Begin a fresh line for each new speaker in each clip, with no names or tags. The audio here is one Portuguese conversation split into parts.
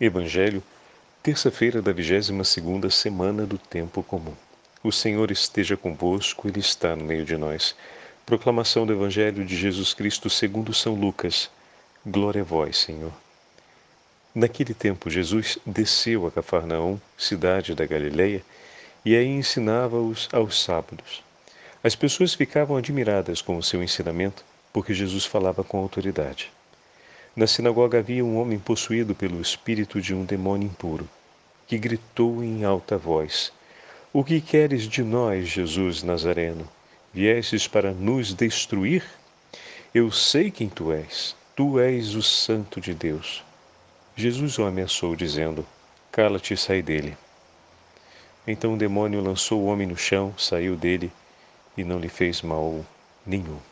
Evangelho, terça-feira da 22ª semana do tempo comum. O Senhor esteja convosco, ele está no meio de nós. Proclamação do Evangelho de Jesus Cristo segundo São Lucas. Glória a vós, Senhor. Naquele tempo Jesus desceu a Cafarnaum, cidade da Galileia, e aí ensinava-os aos sábados. As pessoas ficavam admiradas com o seu ensinamento, porque Jesus falava com autoridade. Na sinagoga havia um homem possuído pelo espírito de um demônio impuro, que gritou em alta voz: O que queres de nós, Jesus Nazareno? Viestes para nos destruir? Eu sei quem tu és. Tu és o Santo de Deus. Jesus o ameaçou, dizendo: Cala-te e sai dele. Então o demônio lançou o homem no chão, saiu dele e não lhe fez mal nenhum.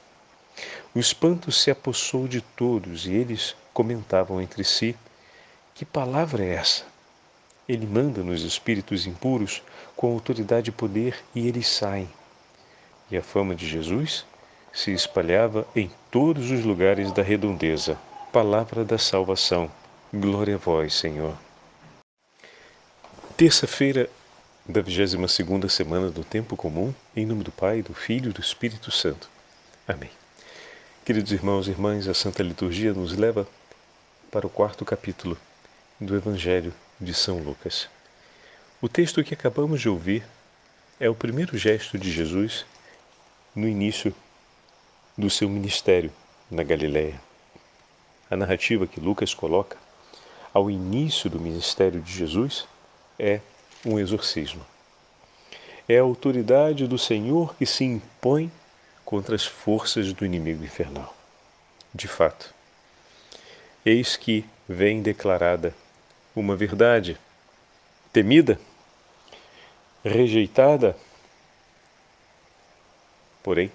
O espanto se apossou de todos e eles comentavam entre si: Que palavra é essa? Ele manda nos espíritos impuros com autoridade e poder e eles saem. E a fama de Jesus se espalhava em todos os lugares da redondeza. Palavra da salvação. Glória a vós, Senhor. Terça-feira da 22 segunda semana do tempo comum, em nome do Pai, do Filho e do Espírito Santo. Amém. Queridos irmãos e irmãs, a Santa Liturgia nos leva para o quarto capítulo do Evangelho de São Lucas. O texto que acabamos de ouvir é o primeiro gesto de Jesus no início do seu ministério na Galiléia. A narrativa que Lucas coloca ao início do ministério de Jesus é um exorcismo. É a autoridade do Senhor que se impõe contra as forças do inimigo infernal. De fato, eis que vem declarada uma verdade temida, rejeitada, porém,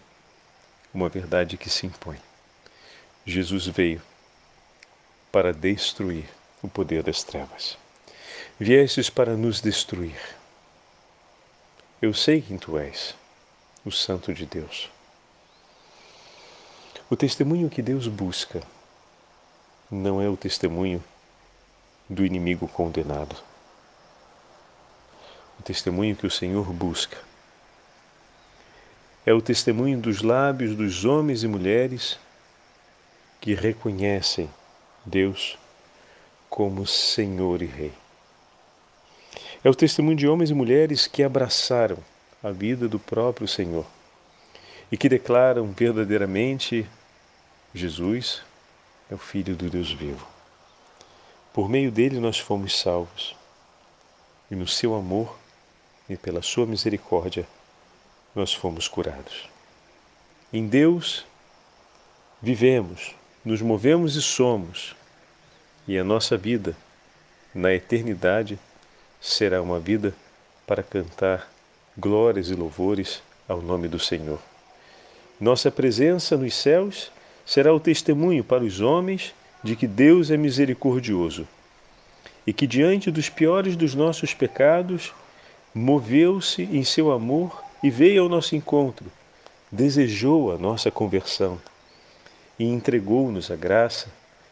uma verdade que se impõe. Jesus veio para destruir o poder das trevas. Viestes para nos destruir. Eu sei quem tu és, o Santo de Deus. O testemunho que Deus busca não é o testemunho do inimigo condenado. O testemunho que o Senhor busca é o testemunho dos lábios dos homens e mulheres que reconhecem Deus como Senhor e Rei. É o testemunho de homens e mulheres que abraçaram a vida do próprio Senhor e que declaram verdadeiramente Jesus é o Filho do Deus vivo. Por meio dele nós fomos salvos. E no seu amor e pela sua misericórdia nós fomos curados. Em Deus vivemos, nos movemos e somos, e a nossa vida na eternidade será uma vida para cantar glórias e louvores ao nome do Senhor. Nossa presença nos céus será o testemunho para os homens de que Deus é misericordioso e que, diante dos piores dos nossos pecados, moveu-se em seu amor e veio ao nosso encontro, desejou a nossa conversão e entregou-nos a graça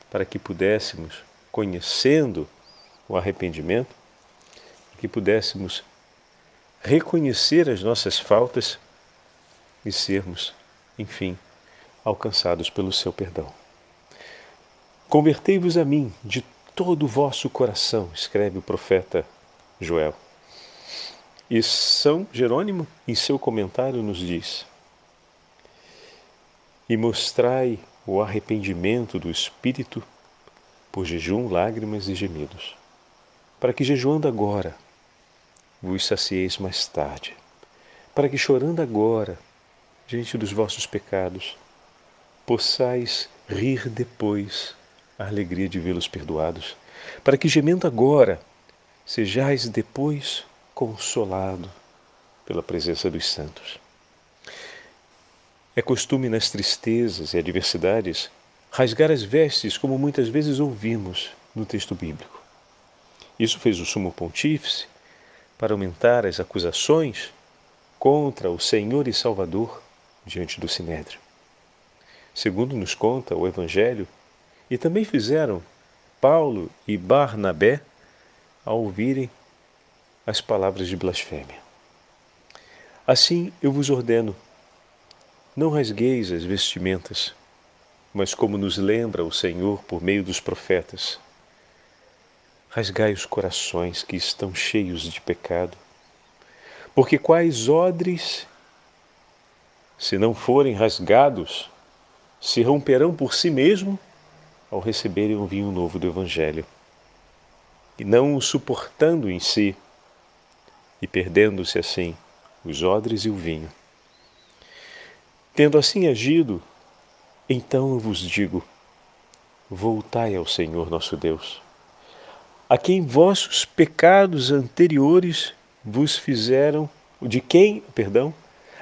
para que pudéssemos, conhecendo o arrependimento, que pudéssemos reconhecer as nossas faltas e sermos, enfim, alcançados pelo seu perdão. Convertei-vos a mim de todo o vosso coração, escreve o profeta Joel. E São Jerônimo, em seu comentário, nos diz: E mostrai o arrependimento do espírito por jejum, lágrimas e gemidos, para que jejuando agora vos sacieis mais tarde, para que chorando agora diante dos vossos pecados possais rir depois a alegria de vê-los perdoados, para que gemendo agora sejais depois consolado pela presença dos santos. É costume nas tristezas e adversidades rasgar as vestes, como muitas vezes ouvimos no texto bíblico. Isso fez o sumo pontífice para aumentar as acusações contra o Senhor e Salvador diante do Sinédrio segundo nos conta o Evangelho, e também fizeram Paulo e Barnabé ao ouvirem as palavras de blasfêmia. Assim eu vos ordeno: não rasgueis as vestimentas, mas como nos lembra o Senhor por meio dos profetas, rasgai os corações que estão cheios de pecado, porque quais odres, se não forem rasgados, se romperão por si mesmo ao receberem o vinho novo do Evangelho, e não o suportando em si, e perdendo-se assim os odres e o vinho. Tendo assim agido, então eu vos digo: voltai ao Senhor nosso Deus, a quem vossos pecados anteriores vos fizeram, de quem, perdão,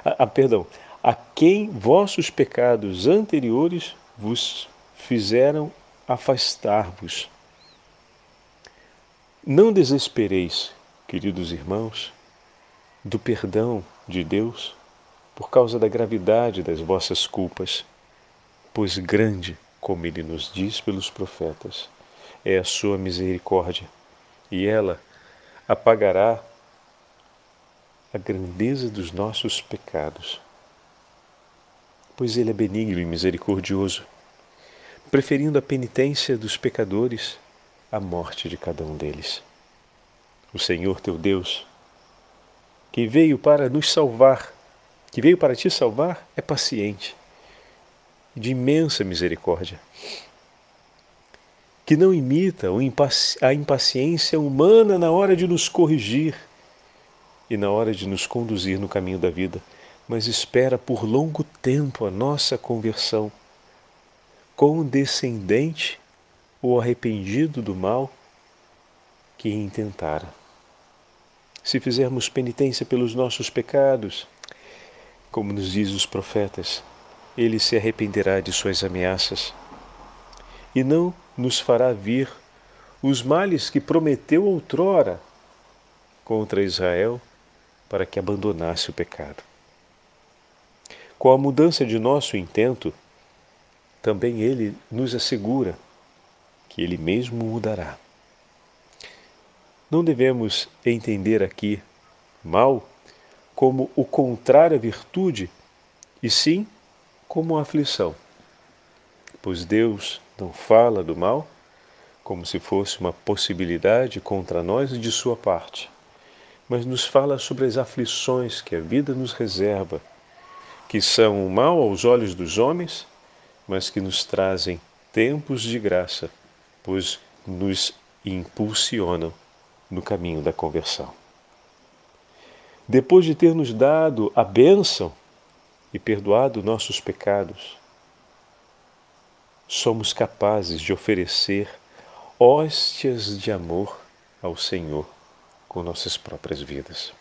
a, a perdão, a quem vossos pecados anteriores vos fizeram afastar-vos. Não desespereis, queridos irmãos, do perdão de Deus por causa da gravidade das vossas culpas, pois grande, como ele nos diz pelos profetas, é a sua misericórdia, e ela apagará a grandeza dos nossos pecados. Pois ele é benigno e misericordioso, preferindo a penitência dos pecadores à morte de cada um deles. O Senhor teu Deus, que veio para nos salvar, que veio para te salvar, é paciente, de imensa misericórdia, que não imita a impaciência humana na hora de nos corrigir e na hora de nos conduzir no caminho da vida, mas espera por longo tempo a nossa conversão, condescendente ou arrependido do mal que intentara. Se fizermos penitência pelos nossos pecados, como nos diz os profetas, ele se arrependerá de suas ameaças. E não nos fará vir os males que prometeu outrora contra Israel para que abandonasse o pecado. Com a mudança de nosso intento, também ele nos assegura que ele mesmo mudará. Não devemos entender aqui mal como o contrário à virtude, e sim como a aflição. Pois Deus não fala do mal como se fosse uma possibilidade contra nós de sua parte, mas nos fala sobre as aflições que a vida nos reserva, que são o mal aos olhos dos homens, mas que nos trazem tempos de graça, pois nos impulsionam no caminho da conversão. Depois de ter nos dado a bênção e perdoado nossos pecados, somos capazes de oferecer hóstias de amor ao Senhor com nossas próprias vidas.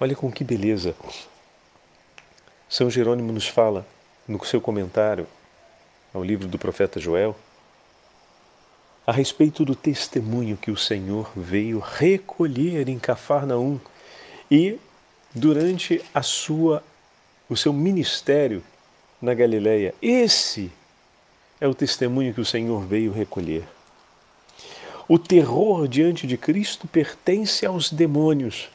Olha com que beleza São Jerônimo nos fala no seu comentário ao livro do profeta Joel a respeito do testemunho que o Senhor veio recolher em Cafarnaum e durante a sua o seu ministério na Galileia. Esse é o testemunho que o Senhor veio recolher. O terror diante de Cristo pertence aos demônios,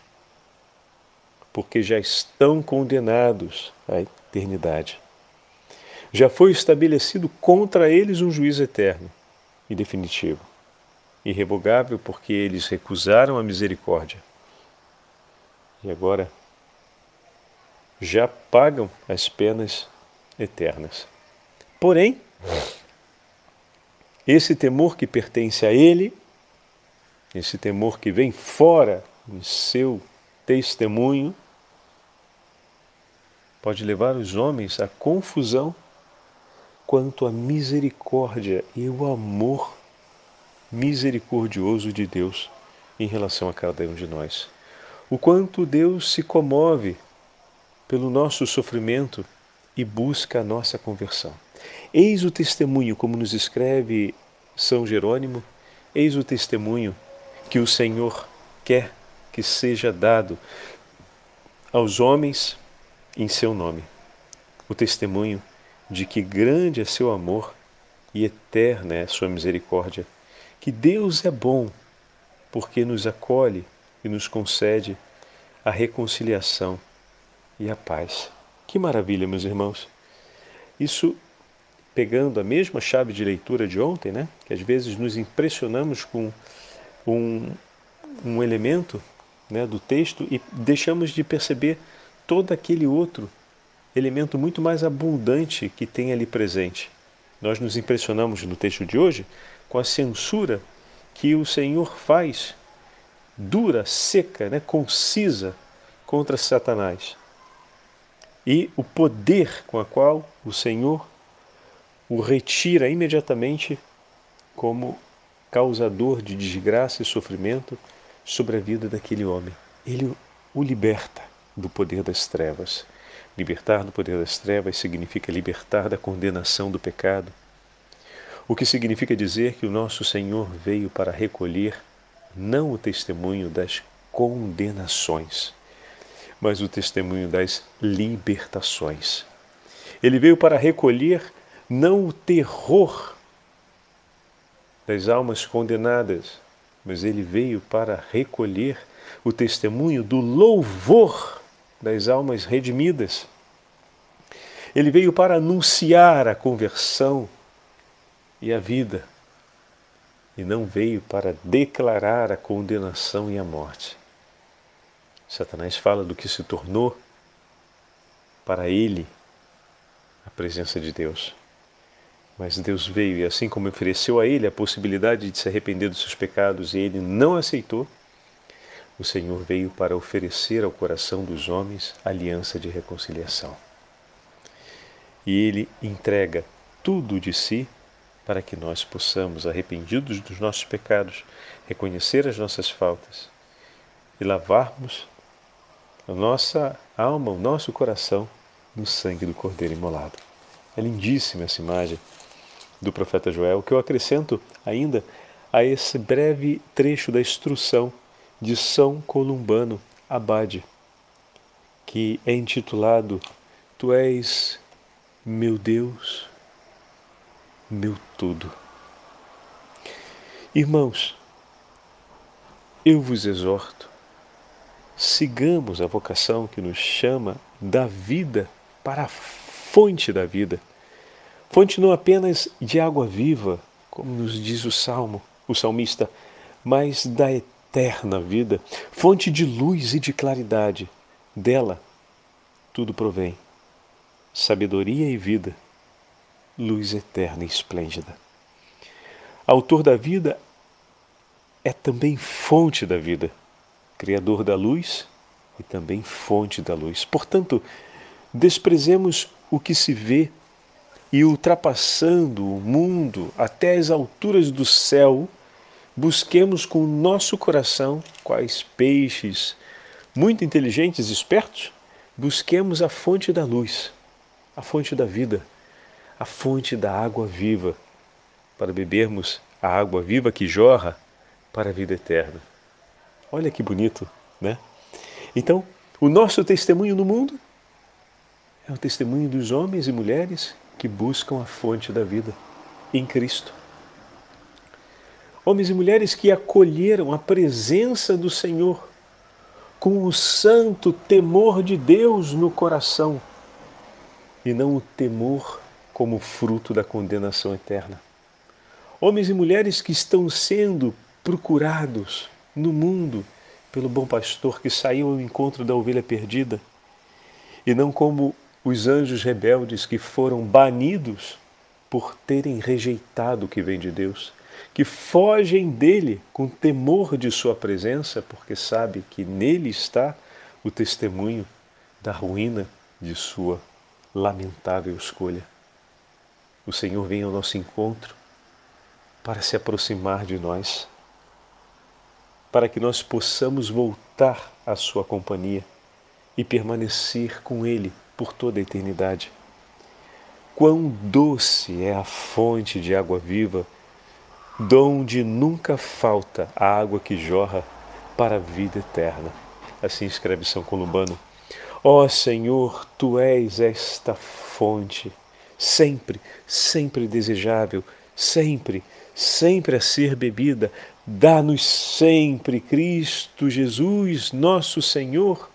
porque já estão condenados à eternidade. Já foi estabelecido contra eles um juízo eterno e definitivo, irrevogável porque eles recusaram a misericórdia. E agora já pagam as penas eternas. Porém, esse temor que pertence a ele, esse temor que vem fora do seu testemunho, pode levar os homens à confusão quanto à misericórdia e o amor misericordioso de Deus em relação a cada um de nós. O quanto Deus se comove pelo nosso sofrimento e busca a nossa conversão. Eis o testemunho, como nos escreve São Jerônimo, eis o testemunho que o Senhor quer que seja dado aos homens em seu nome. O testemunho de que grande é seu amor e eterna é sua misericórdia, que Deus é bom porque nos acolhe e nos concede a reconciliação e a paz. Que maravilha, meus irmãos! Isso pegando a mesma chave de leitura de ontem, né? que às vezes nos impressionamos com um, um elemento né, do texto e deixamos de perceber todo aquele outro elemento muito mais abundante que tem ali presente. Nós nos impressionamos no texto de hoje com a censura que o Senhor faz, dura, seca, né, concisa, contra Satanás. E o poder com a qual o Senhor o retira imediatamente como causador de desgraça e sofrimento sobre a vida daquele homem. Ele o liberta do poder das trevas. Libertar do poder das trevas significa libertar da condenação do pecado, o que significa dizer que o nosso Senhor veio para recolher não o testemunho das condenações, mas o testemunho das libertações. Ele veio para recolher não o terror das almas condenadas, mas ele veio para recolher o testemunho do louvor das almas redimidas. Ele veio para anunciar a conversão e a vida, e não veio para declarar a condenação e a morte. Satanás fala do que se tornou para ele a presença de Deus. Mas Deus veio e, assim como ofereceu a ele a possibilidade de se arrepender dos seus pecados e ele não aceitou, o Senhor veio para oferecer ao coração dos homens aliança de reconciliação. E ele entrega tudo de si para que nós possamos, arrependidos dos nossos pecados, reconhecer as nossas faltas e lavarmos a nossa alma, o nosso coração no sangue do Cordeiro imolado. É lindíssima essa imagem do profeta Joel, que eu acrescento ainda a esse breve trecho da instrução de São Columbano Abade, que é intitulado Tu és meu Deus, meu tudo. Irmãos, eu vos exorto, sigamos a vocação que nos chama da vida para a fonte da vida Fonte não apenas de água viva, como nos diz o salmo, o salmista, mas da eterna vida, fonte de luz e de claridade. Dela tudo provém. Sabedoria e vida, luz eterna e esplêndida. Autor da vida é também fonte da vida, Criador da luz e também fonte da luz. Portanto, desprezemos o que se vê e ultrapassando o mundo até as alturas do céu, busquemos com o nosso coração, quais peixes muito inteligentes e espertos, busquemos a fonte da luz, a fonte da vida, a fonte da água viva, para bebermos a água viva que jorra para a vida eterna. Olha que bonito, né? Então, o nosso testemunho no mundo é o testemunho dos homens e mulheres que buscam a fonte da vida em Cristo. Homens e mulheres que acolheram a presença do Senhor com o santo temor de Deus no coração e não o temor como fruto da condenação eterna. Homens e mulheres que estão sendo procurados no mundo pelo bom pastor que saiu ao encontro da ovelha perdida e não como os anjos rebeldes que foram banidos por terem rejeitado o que vem de Deus, que fogem dele com temor de sua presença, porque sabe que nele está o testemunho da ruína de sua lamentável escolha. O Senhor vem ao nosso encontro para se aproximar de nós, para que nós possamos voltar à sua companhia e permanecer com Ele por toda a eternidade. Quão doce é a fonte de água viva, donde nunca falta a água que jorra para a vida eterna. Assim escreve São Columbano. Ó oh, Senhor, tu és esta fonte, sempre, sempre desejável, sempre, sempre a ser bebida, Dá-nos sempre, Cristo Jesus, nosso Senhor,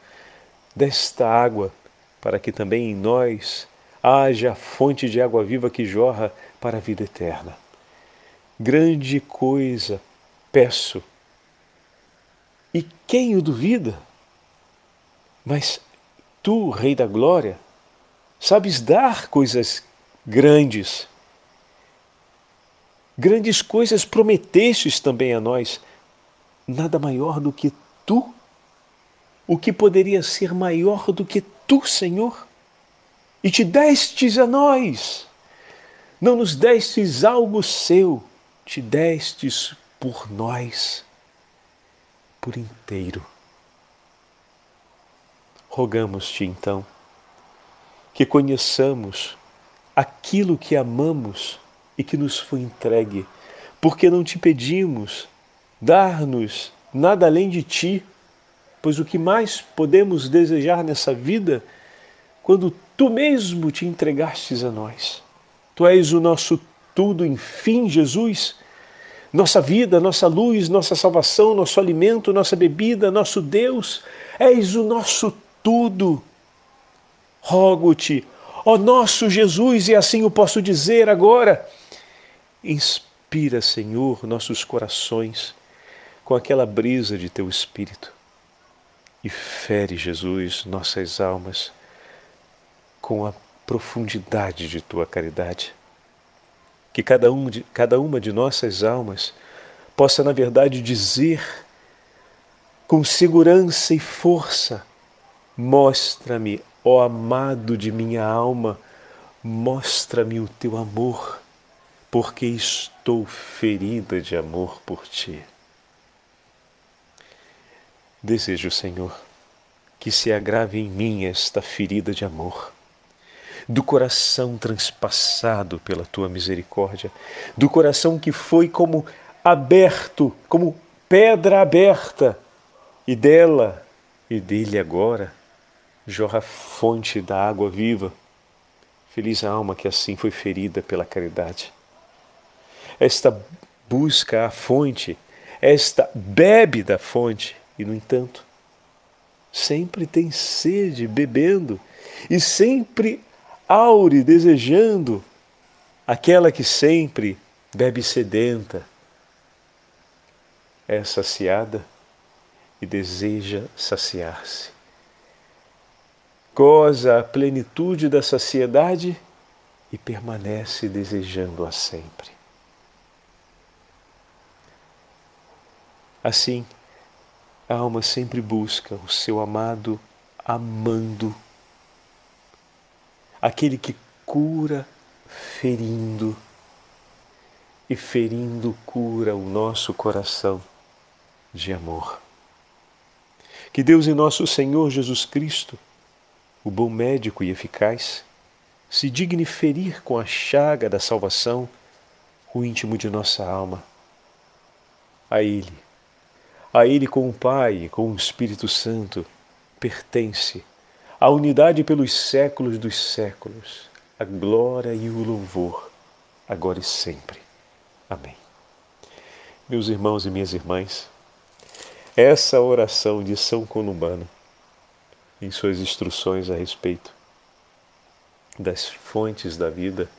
desta água, para que também em nós haja a fonte de água viva que jorra para a vida eterna. Grande coisa peço. E quem o duvida? Mas tu, Rei da Glória, sabes dar coisas grandes. Grandes coisas prometestes também a nós. Nada maior do que tu. O que poderia ser maior do que tu, Senhor? E te destes a nós. Não nos destes algo seu, te destes por nós, por inteiro. Rogamos-te então que conheçamos aquilo que amamos e que nos foi entregue, porque não te pedimos dar-nos nada além de ti, pois o que mais podemos desejar nessa vida, quando tu mesmo te entregastes a nós. Tu és o nosso tudo, enfim, Jesus, nossa vida, nossa luz, nossa salvação, nosso alimento, nossa bebida, nosso Deus, és o nosso tudo. Rogo-te, ó nosso Jesus, e assim o posso dizer agora, inspira, Senhor, nossos corações com aquela brisa de teu espírito e fere, Jesus, nossas almas com a profundidade de tua caridade que cada, um de, cada uma de nossas almas possa, na verdade, dizer com segurança e força: Mostra-me, ó amado de minha alma, mostra-me o teu amor, porque estou ferida de amor por ti. Desejo, Senhor, que se agrave em mim esta ferida de amor do coração transpassado pela tua misericórdia, do coração que foi como aberto, como pedra aberta, e dela e dele agora jorra a fonte da água viva. Feliz a alma que assim foi ferida pela caridade. Esta busca a fonte, esta bebe da fonte, e no entanto, sempre tem sede bebendo e sempre aure desejando aquela que sempre bebe sedenta, é saciada e deseja saciar-se. Goza a plenitude da saciedade e permanece desejando-a sempre. Assim, a alma sempre busca o seu amado amando aquele que cura ferindo e ferindo cura o nosso coração de amor. Que Deus e nosso Senhor Jesus Cristo, o bom médico e eficaz, se digne ferir com a chaga da salvação o íntimo de nossa alma. A Ele, a Ele com o Pai com o Espírito Santo, pertence a unidade pelos séculos dos séculos, a glória e o louvor, agora e sempre. Amém. Meus irmãos e minhas irmãs, essa oração de São Columbano, em suas instruções a respeito das fontes da vida,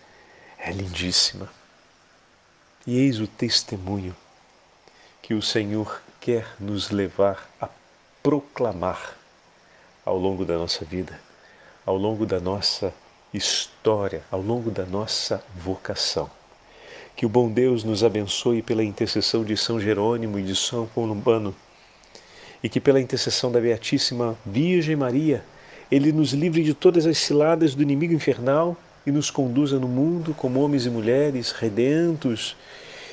é lindíssima. E eis o testemunho que o Senhor quer nos levar a proclamar ao longo da nossa vida, ao longo da nossa história, ao longo da nossa vocação. Que o bom Deus nos abençoe pela intercessão de São Jerônimo e de São Columbano, e que pela intercessão da Beatíssima Virgem Maria, ele nos livre de todas as ciladas do inimigo infernal e nos conduza no mundo como homens e mulheres redentos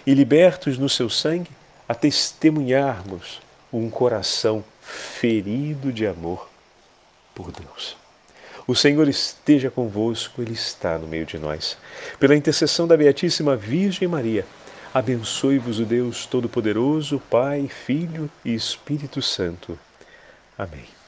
e libertos no seu sangue a testemunharmos um coração ferido de amor por Deus. O Senhor esteja convosco, Ele está no meio de nós. Pela intercessão da Beatíssima Virgem Maria, abençoe-vos o Deus Todo-Poderoso, Pai, Filho e Espírito Santo. Amém.